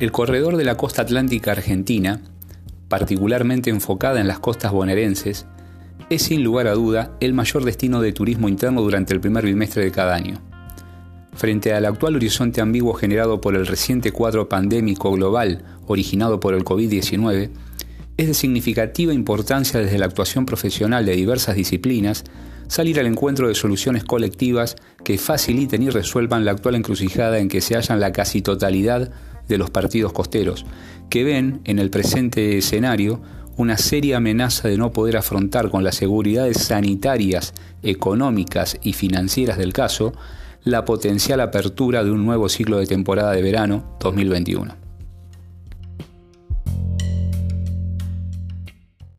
El corredor de la costa atlántica argentina, particularmente enfocada en las costas bonaerenses, es sin lugar a duda el mayor destino de turismo interno durante el primer bimestre de cada año. Frente al actual horizonte ambiguo generado por el reciente cuadro pandémico global originado por el COVID-19, es de significativa importancia desde la actuación profesional de diversas disciplinas salir al encuentro de soluciones colectivas que faciliten y resuelvan la actual encrucijada en que se hallan la casi totalidad de los partidos costeros, que ven en el presente escenario una seria amenaza de no poder afrontar con las seguridades sanitarias, económicas y financieras del caso la potencial apertura de un nuevo ciclo de temporada de verano 2021.